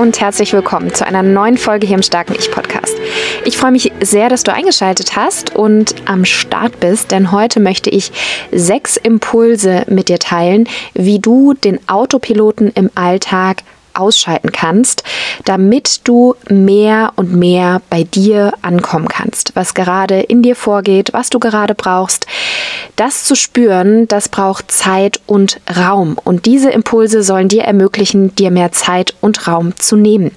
Und herzlich willkommen zu einer neuen Folge hier im Starken Ich Podcast. Ich freue mich sehr, dass du eingeschaltet hast und am Start bist, denn heute möchte ich sechs Impulse mit dir teilen, wie du den Autopiloten im Alltag ausschalten kannst, damit du mehr und mehr bei dir ankommen kannst, was gerade in dir vorgeht, was du gerade brauchst. Das zu spüren, das braucht Zeit und Raum und diese Impulse sollen dir ermöglichen, dir mehr Zeit und Raum zu nehmen.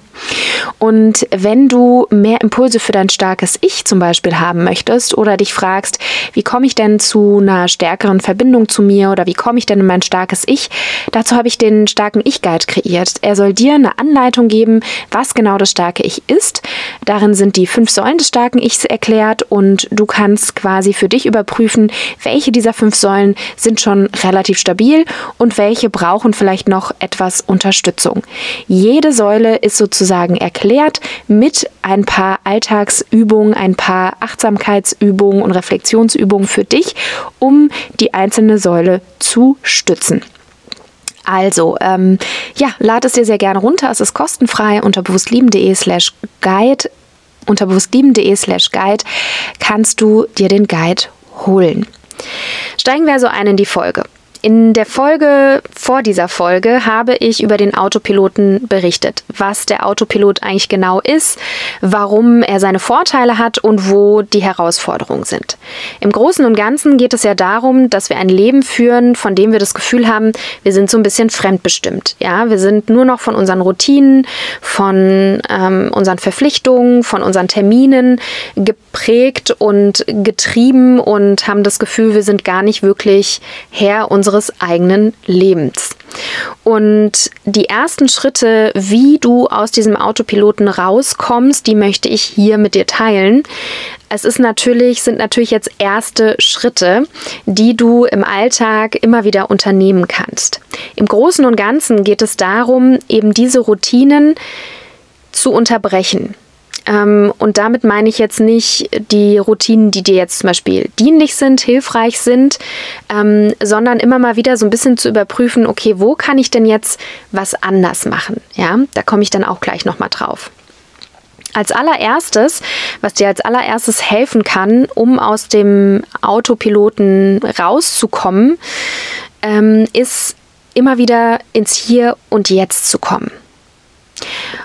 Und wenn du mehr Impulse für dein starkes Ich zum Beispiel haben möchtest oder dich fragst, wie komme ich denn zu einer stärkeren Verbindung zu mir oder wie komme ich denn in mein starkes Ich, dazu habe ich den starken Ich-Guide kreiert. Er soll dir eine Anleitung geben, was genau das starke Ich ist. Darin sind die fünf Säulen des starken Ichs erklärt und du kannst quasi für dich überprüfen, welche dieser fünf Säulen sind schon relativ stabil und welche brauchen vielleicht noch etwas Unterstützung. Jede Säule ist sozusagen sozusagen erklärt mit ein paar Alltagsübungen, ein paar Achtsamkeitsübungen und Reflexionsübungen für dich, um die einzelne Säule zu stützen. Also, ähm, ja, lad es dir sehr gerne runter. Es ist kostenfrei unter bewusstlieben.de slash guide. Unter bewusstlieben.de slash guide kannst du dir den Guide holen. Steigen wir also ein in die Folge. In der Folge vor dieser Folge habe ich über den Autopiloten berichtet, was der Autopilot eigentlich genau ist, warum er seine Vorteile hat und wo die Herausforderungen sind. Im Großen und Ganzen geht es ja darum, dass wir ein Leben führen, von dem wir das Gefühl haben, wir sind so ein bisschen fremdbestimmt. Ja, wir sind nur noch von unseren Routinen, von ähm, unseren Verpflichtungen, von unseren Terminen geprägt und getrieben und haben das Gefühl, wir sind gar nicht wirklich Herr unseres unseres eigenen Lebens. Und die ersten Schritte, wie du aus diesem Autopiloten rauskommst, die möchte ich hier mit dir teilen. Es ist natürlich, sind natürlich jetzt erste Schritte, die du im Alltag immer wieder unternehmen kannst. Im Großen und Ganzen geht es darum, eben diese Routinen zu unterbrechen. Ähm, und damit meine ich jetzt nicht die Routinen, die dir jetzt zum Beispiel dienlich sind, hilfreich sind, ähm, sondern immer mal wieder so ein bisschen zu überprüfen, okay, wo kann ich denn jetzt was anders machen? Ja, da komme ich dann auch gleich nochmal drauf. Als allererstes, was dir als allererstes helfen kann, um aus dem Autopiloten rauszukommen, ähm, ist immer wieder ins Hier und Jetzt zu kommen.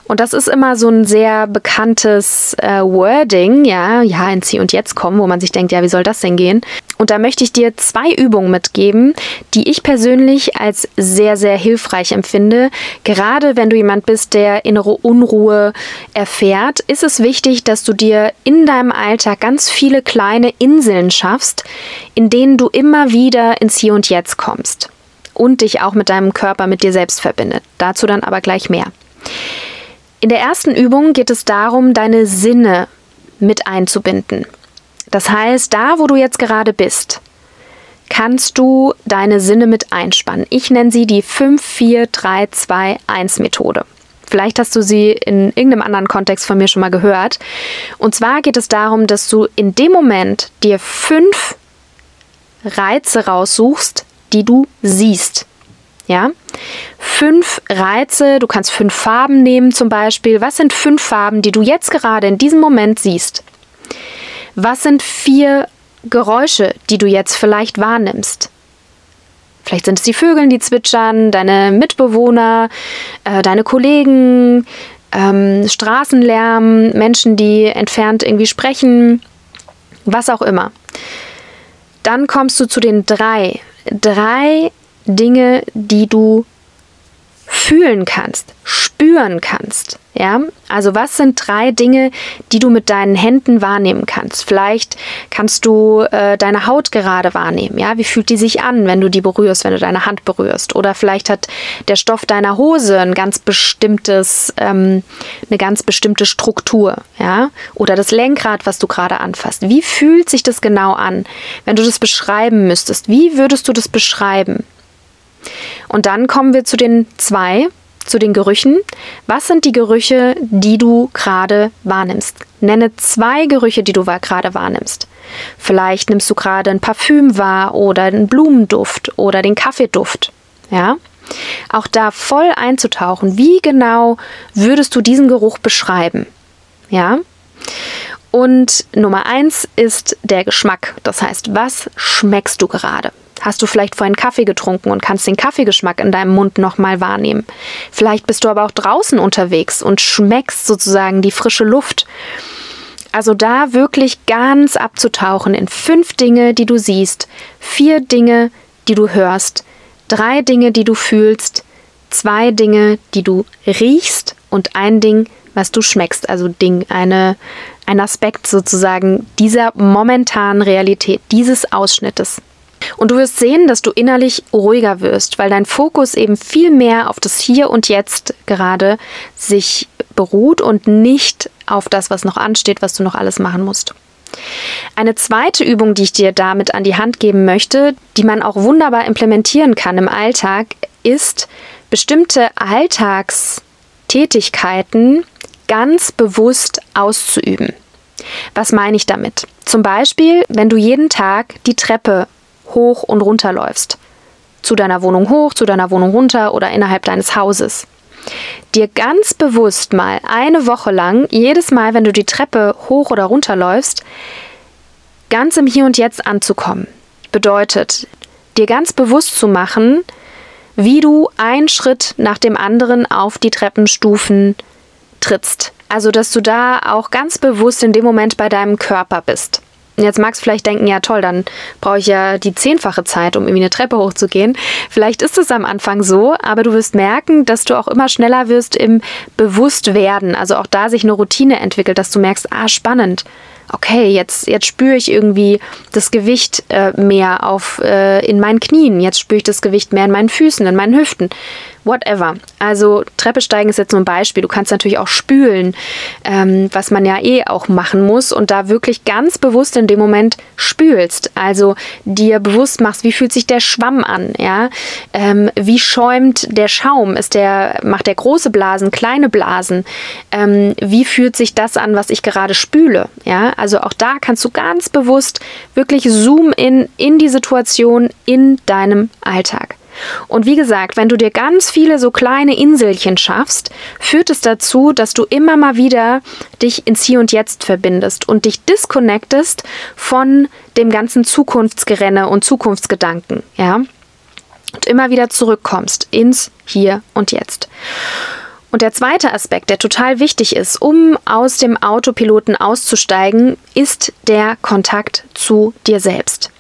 Und das ist immer so ein sehr bekanntes äh, Wording, ja, ja, ins Hier und Jetzt kommen, wo man sich denkt, ja, wie soll das denn gehen? Und da möchte ich dir zwei Übungen mitgeben, die ich persönlich als sehr, sehr hilfreich empfinde. Gerade wenn du jemand bist, der innere Unruhe erfährt, ist es wichtig, dass du dir in deinem Alltag ganz viele kleine Inseln schaffst, in denen du immer wieder ins Hier und Jetzt kommst und dich auch mit deinem Körper, mit dir selbst verbindet. Dazu dann aber gleich mehr. In der ersten Übung geht es darum, deine Sinne mit einzubinden. Das heißt, da, wo du jetzt gerade bist, kannst du deine Sinne mit einspannen. Ich nenne sie die 5-4-3-2-1 Methode. Vielleicht hast du sie in irgendeinem anderen Kontext von mir schon mal gehört. Und zwar geht es darum, dass du in dem Moment dir fünf Reize raussuchst, die du siehst. Ja? Fünf Reize, du kannst fünf Farben nehmen zum Beispiel. Was sind fünf Farben, die du jetzt gerade in diesem Moment siehst? Was sind vier Geräusche, die du jetzt vielleicht wahrnimmst? Vielleicht sind es die Vögel, die zwitschern, deine Mitbewohner, äh, deine Kollegen, ähm, Straßenlärm, Menschen, die entfernt irgendwie sprechen, was auch immer. Dann kommst du zu den drei. Drei Dinge, die du fühlen kannst, spüren kannst. Ja, also was sind drei Dinge, die du mit deinen Händen wahrnehmen kannst? Vielleicht kannst du äh, deine Haut gerade wahrnehmen. Ja, wie fühlt die sich an, wenn du die berührst, wenn du deine Hand berührst? Oder vielleicht hat der Stoff deiner Hose ein ganz bestimmtes, ähm, eine ganz bestimmte Struktur. Ja, oder das Lenkrad, was du gerade anfasst. Wie fühlt sich das genau an, wenn du das beschreiben müsstest? Wie würdest du das beschreiben? Und dann kommen wir zu den zwei, zu den Gerüchen. Was sind die Gerüche, die du gerade wahrnimmst? Nenne zwei Gerüche, die du gerade wahrnimmst. Vielleicht nimmst du gerade ein Parfüm wahr oder den Blumenduft oder den Kaffeeduft. Ja? Auch da voll einzutauchen. Wie genau würdest du diesen Geruch beschreiben? Ja? Und Nummer eins ist der Geschmack. Das heißt, was schmeckst du gerade? Hast du vielleicht vorhin Kaffee getrunken und kannst den Kaffeegeschmack in deinem Mund nochmal wahrnehmen? Vielleicht bist du aber auch draußen unterwegs und schmeckst sozusagen die frische Luft. Also da wirklich ganz abzutauchen in fünf Dinge, die du siehst, vier Dinge, die du hörst, drei Dinge, die du fühlst, zwei Dinge, die du riechst und ein Ding, was du schmeckst. Also Ding, eine, ein Aspekt sozusagen dieser momentanen Realität, dieses Ausschnittes. Und du wirst sehen, dass du innerlich ruhiger wirst, weil dein Fokus eben viel mehr auf das Hier und Jetzt gerade sich beruht und nicht auf das, was noch ansteht, was du noch alles machen musst. Eine zweite Übung, die ich dir damit an die Hand geben möchte, die man auch wunderbar implementieren kann im Alltag, ist bestimmte Alltagstätigkeiten ganz bewusst auszuüben. Was meine ich damit? Zum Beispiel, wenn du jeden Tag die Treppe hoch und runter läufst. Zu deiner Wohnung hoch, zu deiner Wohnung runter oder innerhalb deines Hauses. Dir ganz bewusst mal eine Woche lang, jedes Mal, wenn du die Treppe hoch oder runter läufst, ganz im Hier und Jetzt anzukommen. Bedeutet, dir ganz bewusst zu machen, wie du einen Schritt nach dem anderen auf die Treppenstufen trittst. Also, dass du da auch ganz bewusst in dem Moment bei deinem Körper bist. Jetzt magst du vielleicht denken, ja toll, dann brauche ich ja die zehnfache Zeit, um irgendwie eine Treppe hochzugehen. Vielleicht ist es am Anfang so, aber du wirst merken, dass du auch immer schneller wirst im Bewusstwerden. Also auch da sich eine Routine entwickelt, dass du merkst, ah, spannend okay, jetzt, jetzt spüre ich irgendwie das Gewicht äh, mehr auf, äh, in meinen Knien, jetzt spüre ich das Gewicht mehr in meinen Füßen, in meinen Hüften, whatever. Also Treppe steigen ist jetzt nur ein Beispiel. Du kannst natürlich auch spülen, ähm, was man ja eh auch machen muss und da wirklich ganz bewusst in dem Moment spülst. Also dir bewusst machst, wie fühlt sich der Schwamm an, ja? Ähm, wie schäumt der Schaum? Ist der, macht der große Blasen, kleine Blasen? Ähm, wie fühlt sich das an, was ich gerade spüle? Ja, also auch da kannst du ganz bewusst wirklich zoom in in die Situation in deinem Alltag. Und wie gesagt, wenn du dir ganz viele so kleine Inselchen schaffst, führt es dazu, dass du immer mal wieder dich ins Hier und Jetzt verbindest und dich disconnectest von dem ganzen Zukunftsgerenne und Zukunftsgedanken, ja? Und immer wieder zurückkommst ins Hier und Jetzt. Und der zweite Aspekt, der total wichtig ist, um aus dem Autopiloten auszusteigen, ist der Kontakt zu dir selbst.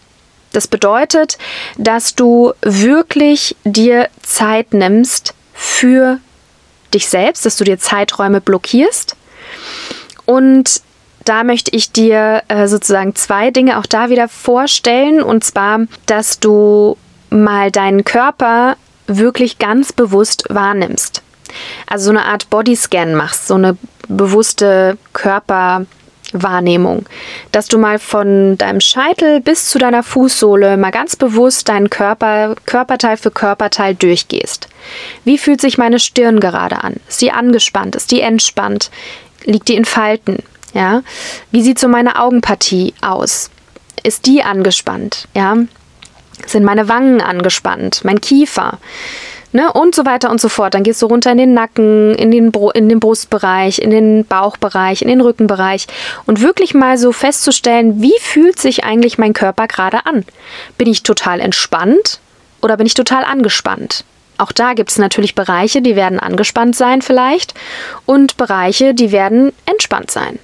Das bedeutet, dass du wirklich dir Zeit nimmst für dich selbst, dass du dir Zeiträume blockierst. Und da möchte ich dir äh, sozusagen zwei Dinge auch da wieder vorstellen. Und zwar, dass du mal deinen Körper wirklich ganz bewusst wahrnimmst. Also so eine Art Bodyscan machst, so eine bewusste Körper- Wahrnehmung, dass du mal von deinem Scheitel bis zu deiner Fußsohle mal ganz bewusst deinen Körper Körperteil für Körperteil durchgehst. Wie fühlt sich meine Stirn gerade an? Ist die angespannt? Ist die entspannt? Liegt die in Falten? Ja? Wie sieht so meine Augenpartie aus? Ist die angespannt? Ja? Sind meine Wangen angespannt? Mein Kiefer? Ne, und so weiter und so fort. Dann gehst du runter in den Nacken, in den, in den Brustbereich, in den Bauchbereich, in den Rückenbereich und wirklich mal so festzustellen, wie fühlt sich eigentlich mein Körper gerade an? Bin ich total entspannt oder bin ich total angespannt? Auch da gibt es natürlich Bereiche, die werden angespannt sein vielleicht und Bereiche, die werden entspannt sein.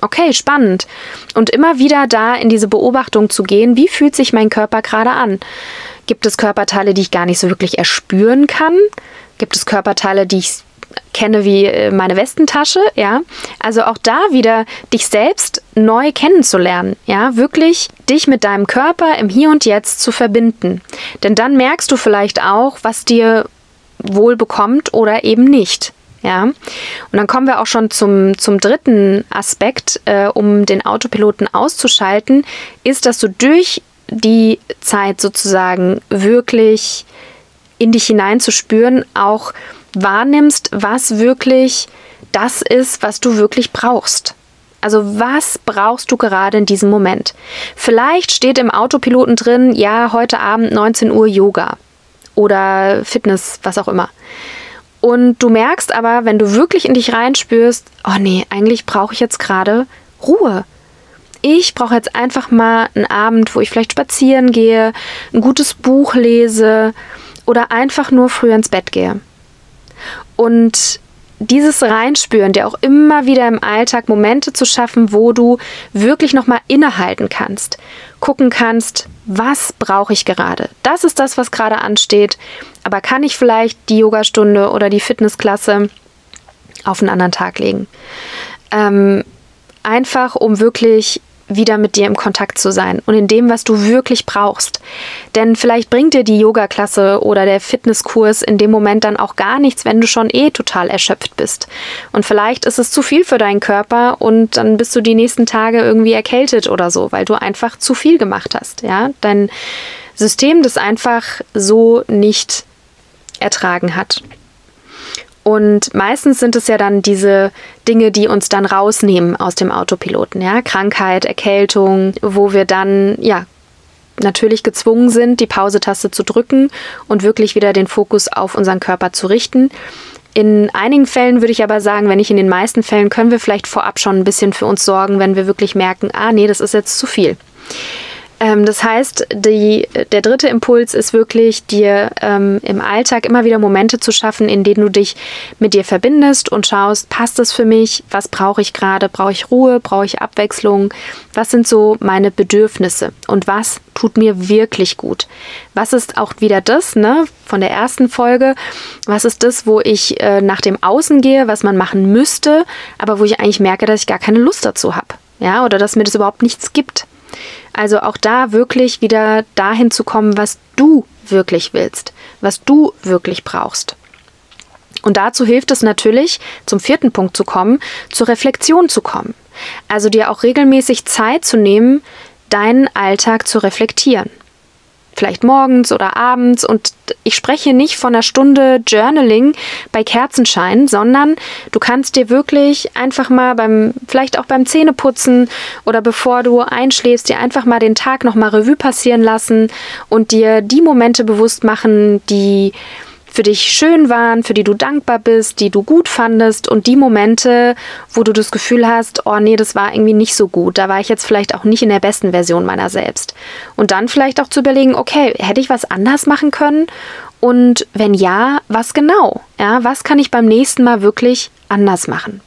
Okay, spannend. Und immer wieder da in diese Beobachtung zu gehen, wie fühlt sich mein Körper gerade an? Gibt es Körperteile, die ich gar nicht so wirklich erspüren kann? Gibt es Körperteile, die ich kenne wie äh, meine Westentasche, ja. Also auch da wieder dich selbst neu kennenzulernen, ja, wirklich dich mit deinem Körper im Hier und Jetzt zu verbinden. Denn dann merkst du vielleicht auch, was dir wohl bekommt oder eben nicht. Ja, und dann kommen wir auch schon zum, zum dritten Aspekt, äh, um den Autopiloten auszuschalten, ist, dass du durch die Zeit sozusagen wirklich in dich hineinzuspüren, auch wahrnimmst, was wirklich das ist, was du wirklich brauchst. Also was brauchst du gerade in diesem Moment? Vielleicht steht im Autopiloten drin, ja, heute Abend 19 Uhr Yoga oder Fitness, was auch immer. Und du merkst aber, wenn du wirklich in dich reinspürst, oh nee, eigentlich brauche ich jetzt gerade Ruhe. Ich brauche jetzt einfach mal einen Abend, wo ich vielleicht spazieren gehe, ein gutes Buch lese oder einfach nur früh ins Bett gehe. Und dieses Reinspüren, dir auch immer wieder im Alltag Momente zu schaffen, wo du wirklich nochmal innehalten kannst, gucken kannst, was brauche ich gerade? Das ist das, was gerade ansteht, aber kann ich vielleicht die Yogastunde oder die Fitnessklasse auf einen anderen Tag legen? Ähm, einfach, um wirklich wieder mit dir im Kontakt zu sein und in dem, was du wirklich brauchst. Denn vielleicht bringt dir die Yoga-Klasse oder der Fitnesskurs in dem Moment dann auch gar nichts, wenn du schon eh total erschöpft bist. Und vielleicht ist es zu viel für deinen Körper und dann bist du die nächsten Tage irgendwie erkältet oder so, weil du einfach zu viel gemacht hast. Ja, dein System das einfach so nicht ertragen hat. Und meistens sind es ja dann diese Dinge, die uns dann rausnehmen aus dem Autopiloten, ja, Krankheit, Erkältung, wo wir dann ja natürlich gezwungen sind, die Pausetaste zu drücken und wirklich wieder den Fokus auf unseren Körper zu richten. In einigen Fällen würde ich aber sagen, wenn nicht in den meisten Fällen, können wir vielleicht vorab schon ein bisschen für uns sorgen, wenn wir wirklich merken, ah nee, das ist jetzt zu viel. Ähm, das heißt, die, der dritte Impuls ist wirklich, dir ähm, im Alltag immer wieder Momente zu schaffen, in denen du dich mit dir verbindest und schaust, passt das für mich? Was brauche ich gerade? Brauche ich Ruhe? Brauche ich Abwechslung? Was sind so meine Bedürfnisse? Und was tut mir wirklich gut? Was ist auch wieder das, ne, von der ersten Folge? Was ist das, wo ich äh, nach dem Außen gehe, was man machen müsste, aber wo ich eigentlich merke, dass ich gar keine Lust dazu habe? Ja, oder dass mir das überhaupt nichts gibt. Also auch da wirklich wieder dahin zu kommen, was du wirklich willst, was du wirklich brauchst. Und dazu hilft es natürlich, zum vierten Punkt zu kommen, zur Reflexion zu kommen. Also dir auch regelmäßig Zeit zu nehmen, deinen Alltag zu reflektieren vielleicht morgens oder abends. Und ich spreche nicht von einer Stunde Journaling bei Kerzenschein, sondern du kannst dir wirklich einfach mal beim, vielleicht auch beim Zähneputzen oder bevor du einschläfst, dir einfach mal den Tag nochmal Revue passieren lassen und dir die Momente bewusst machen, die für dich schön waren, für die du dankbar bist, die du gut fandest und die Momente, wo du das Gefühl hast, oh nee, das war irgendwie nicht so gut, da war ich jetzt vielleicht auch nicht in der besten Version meiner selbst. Und dann vielleicht auch zu überlegen, okay, hätte ich was anders machen können? Und wenn ja, was genau? Ja, was kann ich beim nächsten Mal wirklich anders machen?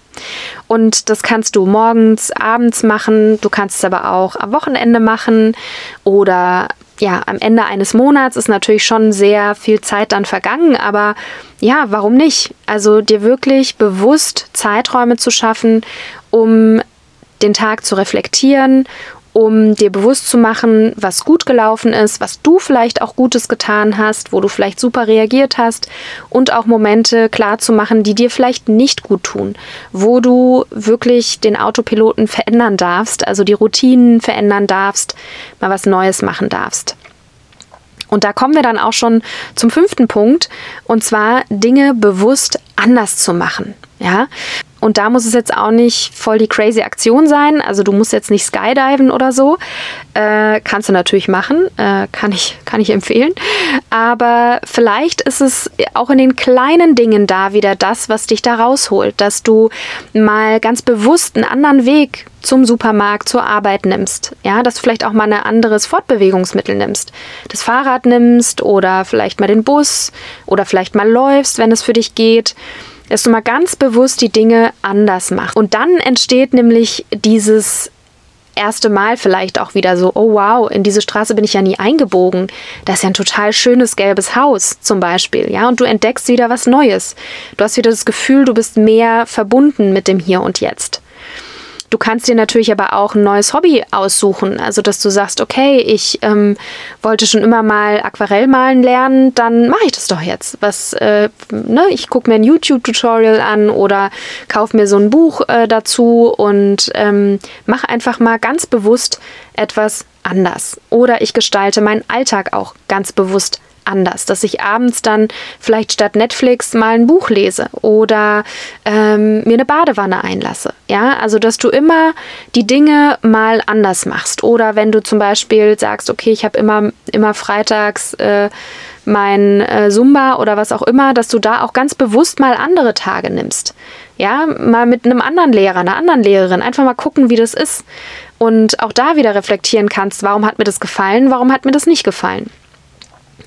Und das kannst du morgens, abends machen, du kannst es aber auch am Wochenende machen oder ja, am Ende eines Monats ist natürlich schon sehr viel Zeit dann vergangen, aber ja, warum nicht? Also dir wirklich bewusst Zeiträume zu schaffen, um den Tag zu reflektieren um dir bewusst zu machen, was gut gelaufen ist, was du vielleicht auch Gutes getan hast, wo du vielleicht super reagiert hast und auch Momente klar zu machen, die dir vielleicht nicht gut tun, wo du wirklich den Autopiloten verändern darfst, also die Routinen verändern darfst, mal was Neues machen darfst. Und da kommen wir dann auch schon zum fünften Punkt, und zwar Dinge bewusst anders zu machen. Ja, und da muss es jetzt auch nicht voll die crazy Aktion sein. Also du musst jetzt nicht skydiven oder so. Äh, kannst du natürlich machen, äh, kann, ich, kann ich empfehlen. Aber vielleicht ist es auch in den kleinen Dingen da wieder das, was dich da rausholt, dass du mal ganz bewusst einen anderen Weg zum Supermarkt, zur Arbeit nimmst. Ja, dass du vielleicht auch mal ein anderes Fortbewegungsmittel nimmst. Das Fahrrad nimmst oder vielleicht mal den Bus oder vielleicht mal läufst, wenn es für dich geht dass du mal ganz bewusst die Dinge anders machst. Und dann entsteht nämlich dieses erste Mal vielleicht auch wieder so, oh wow, in diese Straße bin ich ja nie eingebogen. Das ist ja ein total schönes gelbes Haus zum Beispiel, ja, und du entdeckst wieder was Neues. Du hast wieder das Gefühl, du bist mehr verbunden mit dem Hier und Jetzt. Du kannst dir natürlich aber auch ein neues Hobby aussuchen. Also, dass du sagst, okay, ich ähm, wollte schon immer mal Aquarell malen lernen, dann mache ich das doch jetzt. Was, äh, ne? Ich gucke mir ein YouTube-Tutorial an oder kaufe mir so ein Buch äh, dazu und ähm, mache einfach mal ganz bewusst etwas anders. Oder ich gestalte meinen Alltag auch ganz bewusst anders, dass ich abends dann vielleicht statt Netflix mal ein Buch lese oder ähm, mir eine Badewanne einlasse. Ja, also dass du immer die Dinge mal anders machst. Oder wenn du zum Beispiel sagst, okay, ich habe immer, immer freitags äh, mein äh, Zumba oder was auch immer, dass du da auch ganz bewusst mal andere Tage nimmst. Ja, mal mit einem anderen Lehrer, einer anderen Lehrerin, einfach mal gucken, wie das ist. Und auch da wieder reflektieren kannst, warum hat mir das gefallen, warum hat mir das nicht gefallen.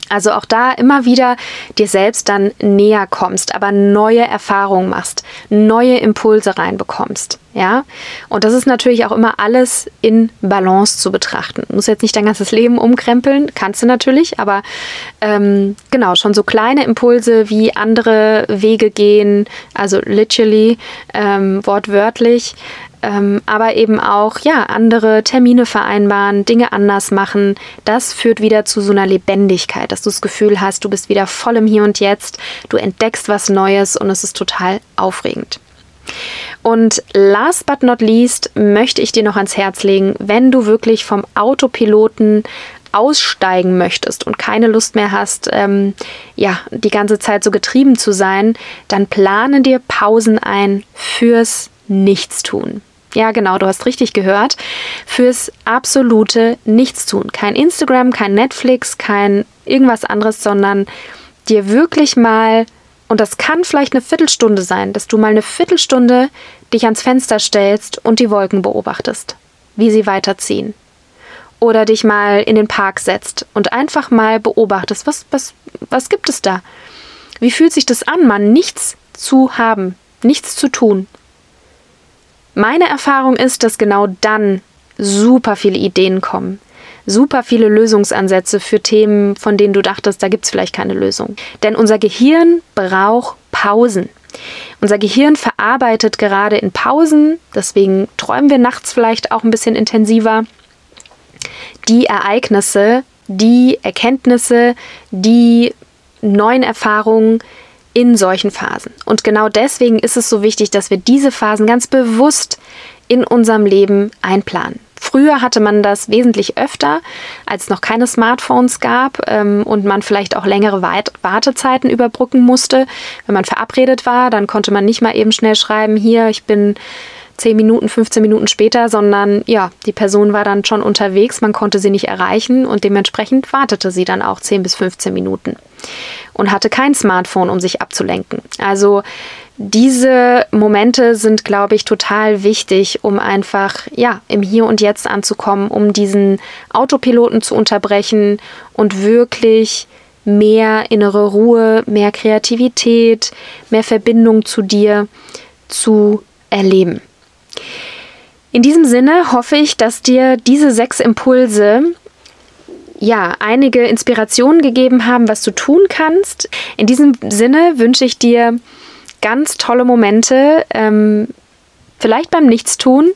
Also auch da immer wieder dir selbst dann näher kommst, aber neue Erfahrungen machst, neue Impulse reinbekommst. Ja, und das ist natürlich auch immer alles in Balance zu betrachten. Du musst jetzt nicht dein ganzes Leben umkrempeln, kannst du natürlich, aber ähm, genau, schon so kleine Impulse wie andere Wege gehen, also literally, ähm, wortwörtlich, ähm, aber eben auch ja andere Termine vereinbaren, Dinge anders machen. Das führt wieder zu so einer Lebendigkeit, dass du das Gefühl hast, du bist wieder voll im Hier und Jetzt, du entdeckst was Neues und es ist total aufregend. Und last but not least möchte ich dir noch ans Herz legen, wenn du wirklich vom Autopiloten aussteigen möchtest und keine Lust mehr hast, ähm, ja, die ganze Zeit so getrieben zu sein, dann plane dir Pausen ein fürs Nichtstun. Ja, genau, du hast richtig gehört. Fürs absolute Nichtstun. Kein Instagram, kein Netflix, kein irgendwas anderes, sondern dir wirklich mal, und das kann vielleicht eine Viertelstunde sein, dass du mal eine Viertelstunde dich ans Fenster stellst und die Wolken beobachtest, wie sie weiterziehen. Oder dich mal in den Park setzt und einfach mal beobachtest, was, was, was gibt es da? Wie fühlt sich das an, mal nichts zu haben, nichts zu tun, meine Erfahrung ist, dass genau dann super viele Ideen kommen. Super viele Lösungsansätze für Themen, von denen du dachtest, da gibt es vielleicht keine Lösung. Denn unser Gehirn braucht Pausen. Unser Gehirn verarbeitet gerade in Pausen, deswegen träumen wir nachts vielleicht auch ein bisschen intensiver, die Ereignisse, die Erkenntnisse, die neuen Erfahrungen, in solchen Phasen. Und genau deswegen ist es so wichtig, dass wir diese Phasen ganz bewusst in unserem Leben einplanen. Früher hatte man das wesentlich öfter, als es noch keine Smartphones gab ähm, und man vielleicht auch längere Wartezeiten überbrücken musste. Wenn man verabredet war, dann konnte man nicht mal eben schnell schreiben, hier, ich bin 10 Minuten, 15 Minuten später, sondern ja, die Person war dann schon unterwegs, man konnte sie nicht erreichen und dementsprechend wartete sie dann auch 10 bis 15 Minuten und hatte kein Smartphone, um sich abzulenken. Also diese Momente sind, glaube ich, total wichtig, um einfach ja im Hier und Jetzt anzukommen, um diesen Autopiloten zu unterbrechen und wirklich mehr innere Ruhe, mehr Kreativität, mehr Verbindung zu dir zu erleben. In diesem Sinne hoffe ich, dass dir diese sechs Impulse ja, einige Inspirationen gegeben haben, was du tun kannst. In diesem Sinne wünsche ich dir ganz tolle Momente, ähm, vielleicht beim Nichtstun,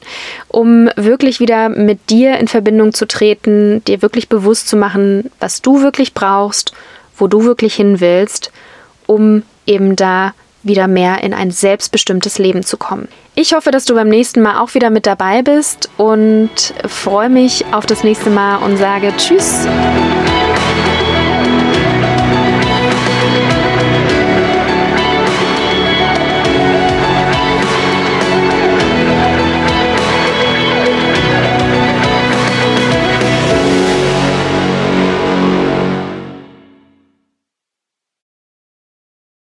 um wirklich wieder mit dir in Verbindung zu treten, dir wirklich bewusst zu machen, was du wirklich brauchst, wo du wirklich hin willst, um eben da wieder mehr in ein selbstbestimmtes Leben zu kommen. Ich hoffe, dass du beim nächsten Mal auch wieder mit dabei bist und freue mich auf das nächste Mal und sage Tschüss.